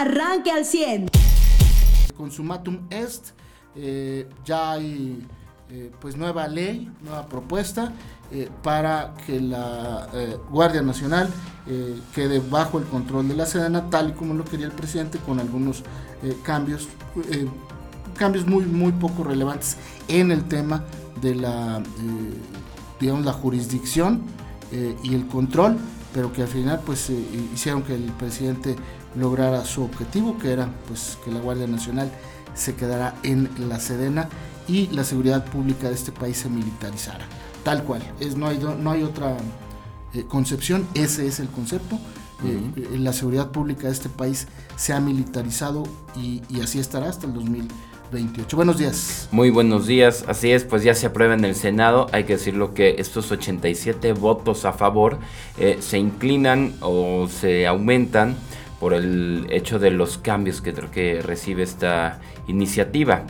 arranque al 100. Consumatum est, eh, ya hay eh, pues nueva ley, nueva propuesta eh, para que la Guardia Nacional quede bajo el control de la Sedena, tal y como lo quería el presidente, con algunos cambios, cambios muy, muy poco relevantes en el tema de la, digamos, la jurisdicción y el control, pero que al final pues hicieron que el presidente lograra su objetivo, que era pues que la Guardia Nacional se quedara en la Sedena y la seguridad pública de este país se militarizara. Tal cual, es, no, hay, no hay otra eh, concepción, ese es el concepto. Eh, la seguridad pública de este país se ha militarizado y, así estará hasta el 2028. Buenos días. Muy buenos días. Así es, pues ya se aprueba en el Senado. Hay que decirlo que estos 87 votos a favor eh, se inclinan o se aumentan por el hecho de los cambios que, recibe esta iniciativa.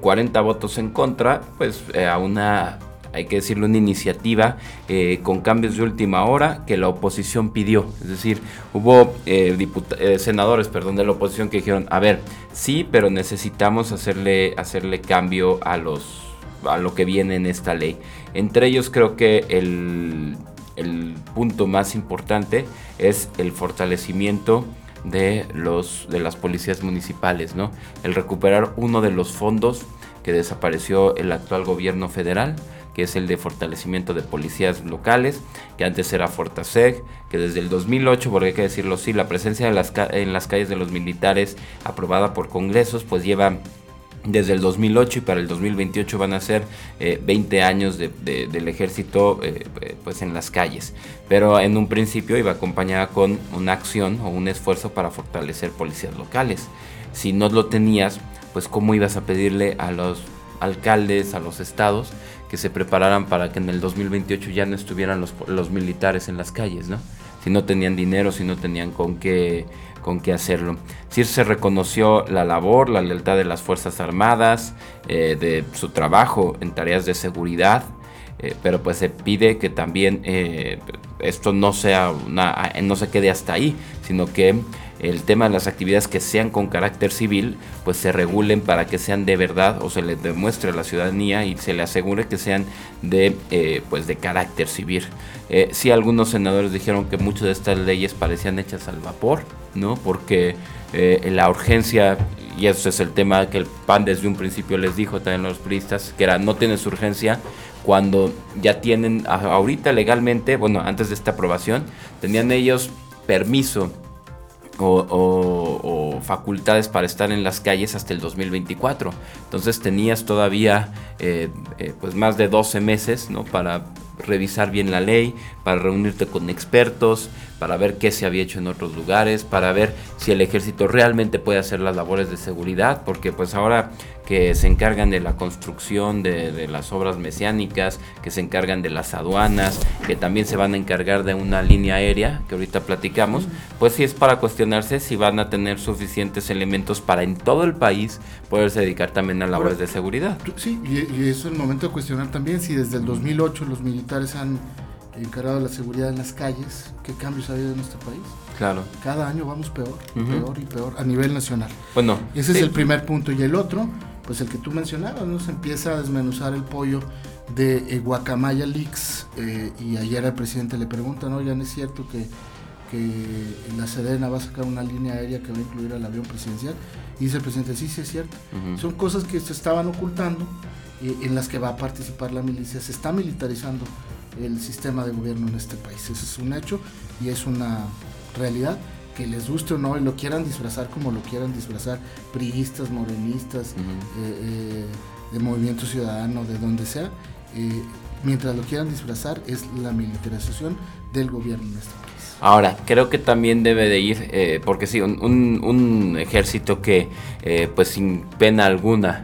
40 eh, votos en contra, pues eh, a una, hay que decirlo, una iniciativa eh, con cambios de última hora que la oposición pidió. Es decir, hubo senadores perdón, de la oposición que dijeron, a ver, sí, pero necesitamos hacerle, hacerle cambio a, los, a lo que viene en esta ley. Entre ellos creo que el el punto más importante es el fortalecimiento de los de las policías municipales, ¿no? El recuperar uno de los fondos que desapareció el actual gobierno federal, que es el de fortalecimiento de policías locales, que antes era Fortaseg, que desde el 2008, porque hay que decirlo así, la presencia en las calles de los militares aprobada por congresos, pues lleva desde el 2008 y para el 2028 van a ser 20 eh, años del ejército eh, eh, pues en las calles. Pero en un principio iba acompañada con una acción o un esfuerzo para fortalecer policías locales. Si no lo tenías, pues cómo ibas a pedirle a los alcaldes, a los estados, que se prepararan para que en el 2028 ya no estuvieran los, militares en las calles, ¿no? Si no tenían dinero, si no tenían con qué con qué hacerlo. Se reconoció la labor, la lealtad de las Fuerzas Armadas, eh, de su trabajo en tareas de seguridad, eh, pero pues se pide que también eh, esto no sea una, no se quede hasta ahí, sino que el tema de las actividades que sean con carácter civil, pues se regulen para que sean de verdad o se les demuestre a la ciudadanía y se le asegure que sean de, eh, pues de carácter civil. Eh, sí, algunos senadores dijeron que muchas de estas leyes parecían hechas al vapor, ¿no? Porque eh, la urgencia, y ese es el tema que el PAN desde un principio les dijo también los periodistas, que era no tienes urgencia cuando ya tienen ahorita legalmente, bueno, antes de esta aprobación, tenían ellos permiso o, facultades para estar en las calles hasta el 2024. Entonces tenías todavía eh, eh, pues más de 12 meses ¿no? para revisar bien la ley, para reunirte con expertos, para ver qué se había hecho en otros lugares, para ver si el ejército realmente puede hacer las labores de seguridad, porque pues ahora que se encargan de la construcción de, las obras mesiánicas, que se encargan de las aduanas, que también se van a encargar de una línea aérea, que ahorita platicamos, pues sí es para cuestionarse si van a tener suficientes elementos para en todo el país poderse dedicar también a labores de seguridad. Sí, y, y eso es el momento de cuestionar también si desde el 2008 los militares han encargado la seguridad en las calles, qué cambios ha habido en nuestro país. Claro. Cada año vamos peor, peor y peor a nivel nacional. Bueno. Ese es el primer punto. Y el otro, pues el que tú mencionabas, ¿no? Se empieza a desmenuzar el pollo de eh, Guacamaya Leaks. Eh, y ayer al presidente le preguntan, ¿no? Ya no es cierto que, que la Sedena va a sacar una línea aérea que va a incluir al avión presidencial. Y dice el presidente, sí, sí es cierto. Son cosas que se estaban ocultando, eh, en las que va a participar la milicia. Se está militarizando el sistema de gobierno en este país. Ese es un hecho y es una realidad que les guste o no y lo quieran disfrazar como lo quieran disfrazar, priistas, morenistas, eh, eh, de movimiento ciudadano, de donde sea, eh, mientras lo quieran disfrazar es la militarización del gobierno en este país. Ahora, creo que también debe de ir, porque sí, un, un ejército que pues sin pena alguna,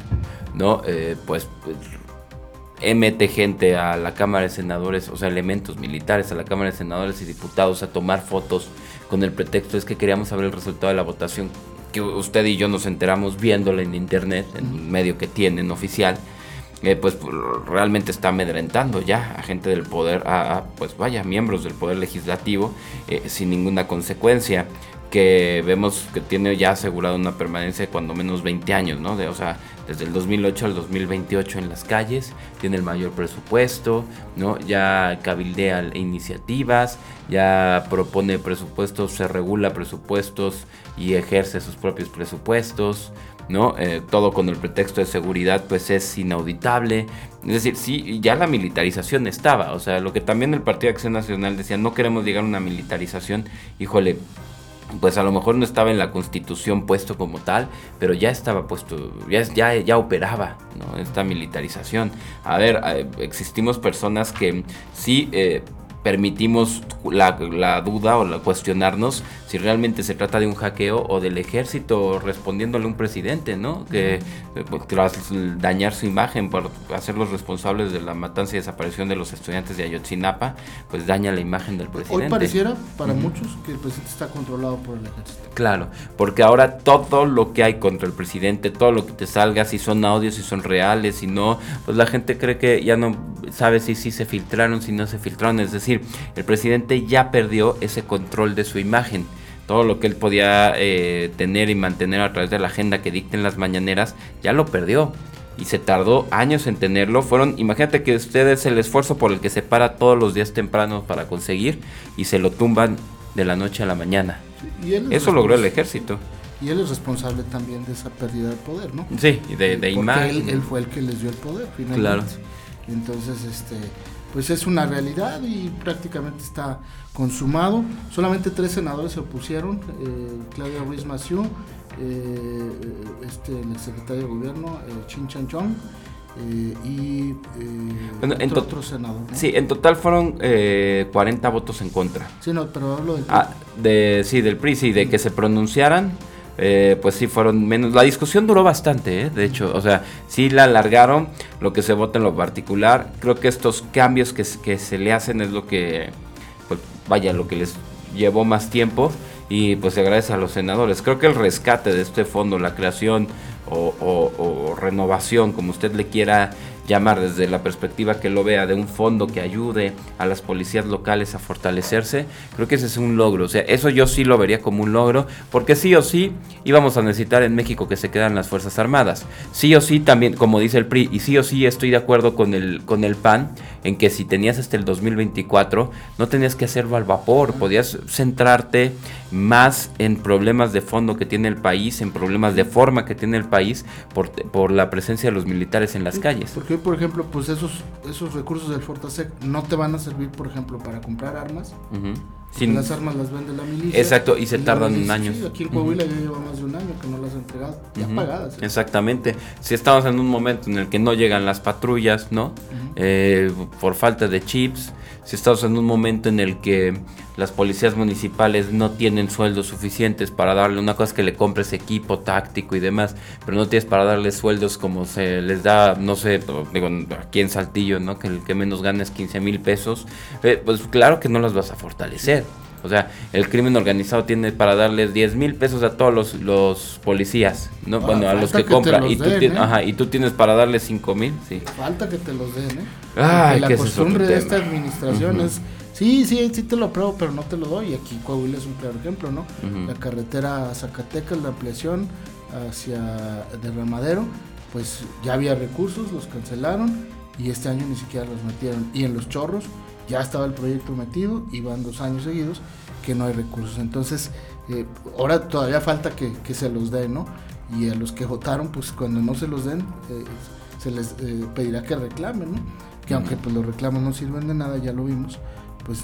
¿no? pues, pues mete gente a la Cámara de Senadores, o sea, elementos militares a la Cámara de Senadores y diputados a tomar fotos con el pretexto es que queríamos saber el resultado de la votación, que usted y yo nos enteramos viéndola en internet, en un medio que tienen oficial. Eh, pues realmente está amedrentando ya a gente del poder, a, pues vaya, miembros del poder legislativo eh, sin ninguna consecuencia que vemos que tiene ya asegurado una permanencia de cuando menos 20 años, ¿no? De, o sea, desde el 2008 al 2028 en las calles, tiene el mayor presupuesto, ¿no? Ya cabildea iniciativas, ya propone presupuestos, se regula presupuestos y ejerce sus propios presupuestos, ¿no? Eh, todo con el pretexto de seguridad, pues es inauditable. Es decir, sí, ya la militarización estaba, o sea, lo que también el Partido de Acción Nacional decía, no queremos llegar a una militarización, híjole, pues a lo mejor no estaba en la constitución puesto como tal, pero ya estaba puesto, ya, ya, ya operaba esta militarización. A ver, eh, existimos personas que sí eh, permitimos la, la, duda o la cuestionarnos si realmente se trata de un hackeo o del ejército respondiéndole a un presidente, ¿no? Que eh, tras dañar su imagen por hacerlos responsables de la matanza y desaparición de los estudiantes de Ayotzinapa, pues daña la imagen del presidente. Hoy pareciera para muchos que el presidente está controlado por el ejército. Claro, porque ahora todo lo que hay contra el presidente, todo lo que te salga, si son audios, si son reales, si no, pues la gente cree que ya no sabe si sí se filtraron, si no se filtraron, es decir, el presidente ya perdió ese control de su imagen. Todo lo que él podía eh, tener y mantener a través de la agenda que dicten las mañaneras, ya lo perdió. Y se tardó años en tenerlo. Fueron, imagínate que ustedes el esfuerzo por el que se para todos los días tempranos para conseguir y se lo tumban de la noche a la mañana. Eso logró el ejército. Y él es responsable también de esa pérdida de poder, ¿no? Sí, de, de imagen. Él, fue el que les dio el poder, finalmente. Claro. Entonces, este, pues es una realidad y prácticamente está consumado. Solamente tres senadores se opusieron, eh, Claudia Ruiz Massieu, eh, este, el secretario de gobierno, eh, Chin Chan Chong, eh, y otro, senador. Sí, en total fueron 40 votos en contra. Sí, no, pero hablo del ah, de, sí, del PRI, sí, de que se pronunciaran. Eh, pues sí fueron menos. La discusión duró bastante, ¿eh? de hecho, o sea, sí la alargaron, lo que se vota en lo particular. Creo que estos cambios que, que se le hacen es lo que, pues, vaya, lo que les llevó más tiempo y pues se agradece a los senadores. Creo que el rescate de este fondo, la creación o, o renovación, como usted le quiera llamar desde la perspectiva que lo vea de un fondo que ayude a las policías locales a fortalecerse, creo que ese es un logro. O sea, eso yo sí lo vería como un logro, porque sí o sí íbamos a necesitar en México que se quedan las Fuerzas Armadas. Sí o sí también, como dice el PRI, y sí o sí estoy de acuerdo con el, con el PAN, en que si tenías hasta el 2024, no tenías que hacerlo al vapor, podías centrarte más en problemas de fondo que tiene el país, en problemas de forma que tiene el país por, por la presencia de los militares en las calles. Porque, por ejemplo, pues esos, esos recursos del Fortasec no te van a servir, por ejemplo, para comprar armas. Las armas las vende la milicia. Exacto, y se tardan un año. aquí en Coahuila ya lleva más de un año que no las ha entregado, ya pagadas. ¿eh? Exactamente. Si estamos en un momento en el que no llegan las patrullas, ¿no? Eh, por falta de chips. Si estamos en un momento en el que las policías municipales no tienen sueldos suficientes para darle una cosa que le compres equipo táctico y demás, pero no tienes para darle sueldos como se les da, no sé, digo, aquí en Saltillo, ¿no? Que el que menos gana es 15 mil pesos, eh, pues claro que no las vas a fortalecer. O sea, el crimen organizado tiene para darles 10 mil pesos a todos los, los policías, ¿no? Ah, bueno, a los que, compran. Y, tú ¿eh? ajá, y tú tienes para darles 5 mil, sí. Falta que te los den, ¿eh? Ay, la costumbre de esta administración es, sí, sí, sí te lo apruebo, pero no te lo doy. Aquí Coahuila es un claro ejemplo, ¿no? La carretera a Zacatecas, la ampliación hacia Derramadero, pues ya había recursos, los cancelaron y este año ni siquiera los metieron. Y en los chorros ya estaba el proyecto metido y van dos años seguidos que no hay recursos. Entonces, eh, ahora todavía falta que, se los den, ¿no? Y a los que votaron, pues cuando no se los den, eh, se les eh, pedirá que reclamen, ¿no? Que aunque pues, los reclamos no sirven de nada, ya lo vimos, pues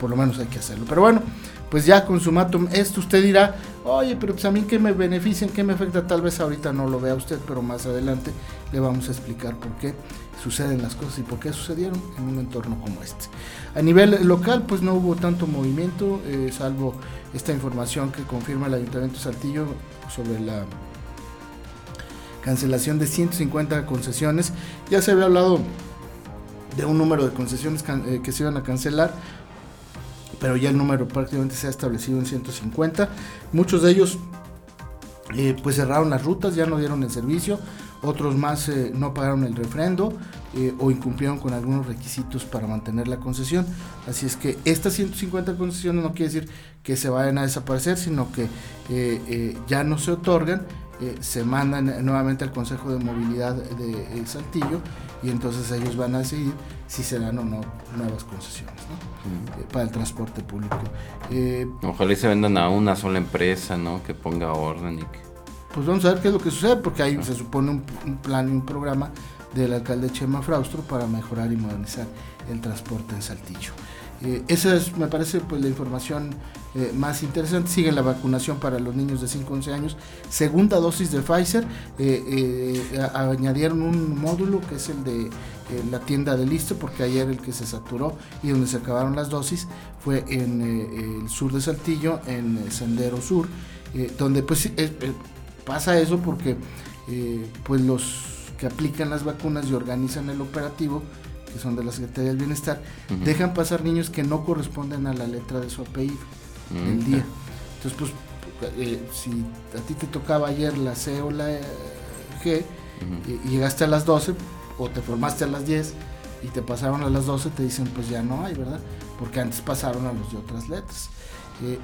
por lo menos hay que hacerlo. Pero bueno, pues ya con sumatum esto usted dirá, oye, pero pues a mí que me beneficia, qué me afecta, tal vez ahorita no lo vea usted, pero más adelante le vamos a explicar por qué suceden las cosas y por qué sucedieron en un entorno como este. A nivel local, pues no hubo tanto movimiento, eh, salvo esta información que confirma el Ayuntamiento de Saltillo sobre la cancelación de 150 concesiones. Ya se había hablado de un número de concesiones eh, que se iban a cancelar, pero ya el número prácticamente se ha establecido en 150. Muchos de ellos eh, pues cerraron las rutas, ya no dieron el servicio otros más eh, no pagaron el refrendo eh, o incumplieron con algunos requisitos para mantener la concesión. Así es que estas 150 concesiones no quiere decir que se vayan a desaparecer, sino que ya no se otorgan, se mandan nuevamente al Consejo de Movilidad de Saltillo y entonces ellos van a decidir si se dan o no nuevas concesiones para el transporte público. Ojalá y se vendan a una sola empresa, ¿no? Que ponga orden y que pues vamos a ver qué es lo que sucede, porque hay, se supone un, plan y un programa del alcalde Chema Fraustro para mejorar y modernizar el transporte en Saltillo. Eh, esa es, me parece, pues la información eh, más interesante. Sigue la vacunación para los niños de 5 a 11 años. Segunda dosis de Pfizer. Eh, añadieron un módulo que es el de la tienda de listo, porque ayer el que se saturó y donde se acabaron las dosis fue en el sur de Saltillo, en Sendero Sur, donde pues pasa eso porque eh, pues los que aplican las vacunas y organizan el operativo, que son de la Secretaría del Bienestar, dejan pasar niños que no corresponden a la letra de su apellido el día. Entonces, pues, eh, si a ti te tocaba ayer la C o la G y, llegaste a las 12 o te formaste a las 10 y te pasaron a las 12, te dicen pues ya no hay, ¿verdad? Porque antes pasaron a los de otras letras.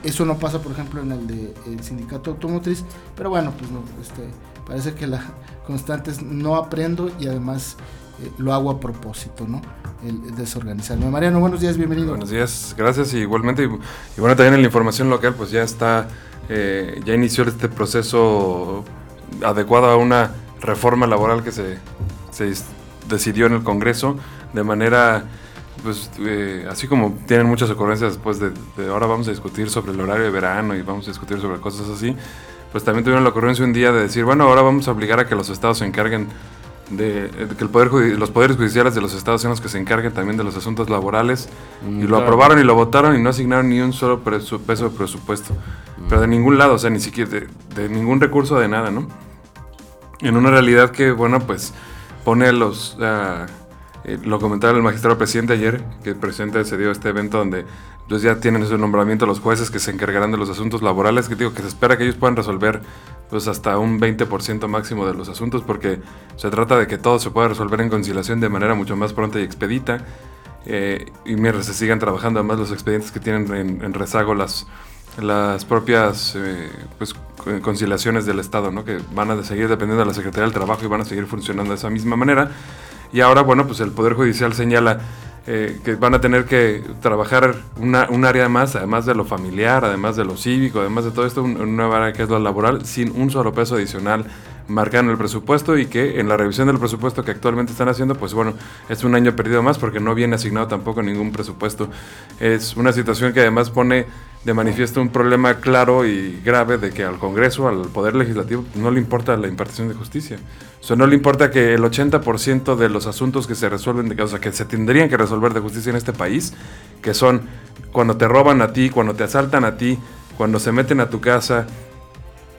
Eso no pasa, por ejemplo, en el de el sindicato automotriz, pero bueno, pues este, parece que la constante es no aprendo y además eh, lo hago a propósito, ¿no? El, desorganizarme. Mariano, buenos días, bienvenido. Buenos días, gracias y igualmente. Y, bueno, también en la información local, pues ya está, eh, ya inició este proceso adecuado a una reforma laboral que se, se decidió en el Congreso de manera pues eh, así como tienen muchas ocurrencias después de, ahora vamos a discutir sobre el horario de verano y vamos a discutir sobre cosas así, pues también tuvieron la ocurrencia un día de decir, bueno, ahora vamos a obligar a que los estados se encarguen de, que el poder los poderes judiciales de los estados sean los que se encarguen también de los asuntos laborales mm, y lo aprobaron y lo votaron y no asignaron ni un solo peso de presupuesto, mm. pero de ningún lado, o sea, ni siquiera de, de ningún recurso de nada, ¿no? En una realidad que, bueno, pues pone los... Eh, lo comentaba el magistrado presidente ayer, que el presidente se dio este evento donde pues, ya tienen su nombramiento los jueces que se encargarán de los asuntos laborales, que digo que se espera que ellos puedan resolver pues hasta un 20% máximo de los asuntos, porque se trata de que todo se pueda resolver en conciliación de manera mucho más pronta y expedita, eh, y mientras se sigan trabajando además los expedientes que tienen en, rezago las, las propias eh, pues, conciliaciones del Estado, ¿no? que van a seguir dependiendo de la Secretaría del Trabajo y van a seguir funcionando de esa misma manera. Y ahora, bueno, pues el Poder Judicial señala eh, que van a tener que trabajar una, un área más, además de lo familiar, además de lo cívico, además de todo esto, una nueva área que es la laboral, sin un solo peso adicional marcado en el presupuesto y que en la revisión del presupuesto que actualmente están haciendo, pues bueno, es un año perdido más porque no viene asignado tampoco ningún presupuesto. Es una situación que además pone de manifiesto un problema claro y grave de que al Congreso, al Poder Legislativo, no le importa la impartición de justicia. O sea, no le importa que el 80% de los asuntos que se resuelven, de, o sea, que se tendrían que resolver de justicia en este país, que son cuando te roban a ti, cuando te asaltan a ti, cuando se meten a tu casa,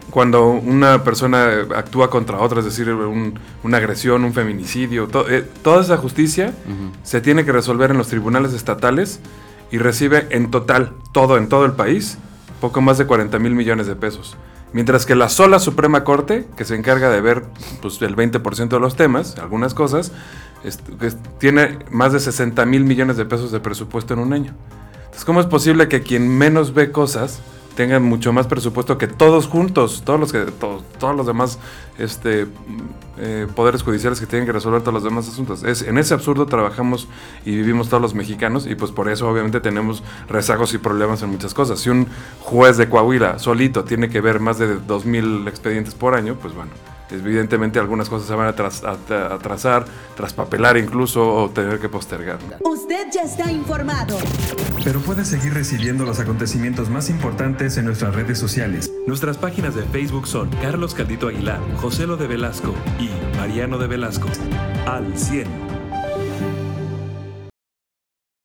cuando una persona actúa contra otra, es decir, una agresión, un feminicidio, eh, toda esa justicia se tiene que resolver en los tribunales estatales y recibe en total, todo en todo el país, poco más de 40 mil millones de pesos. Mientras que la sola Suprema Corte, que se encarga de ver pues, el 20% de los temas, algunas cosas, tiene más de 60 mil millones de pesos de presupuesto en un año. Entonces, ¿cómo es posible que quien menos ve cosas tengan mucho más presupuesto que todos juntos, todos los que todos, todos los demás este eh, poderes judiciales que tienen que resolver todos los demás asuntos. Es, en ese absurdo trabajamos y vivimos todos los mexicanos y pues por eso obviamente tenemos rezagos y problemas en muchas cosas. Si un juez de Coahuila solito tiene que ver más de 2.000 expedientes por año, pues bueno, evidentemente algunas cosas se van a, atrasar, traspapelar incluso o tener que postergar. Usted ya está informado. Pero puede seguir recibiendo los acontecimientos más importantes en nuestras redes sociales. Nuestras páginas de Facebook son Carlos Caldito Aguilar, José Lo de Velasco y Mariano de Velasco. Al 100.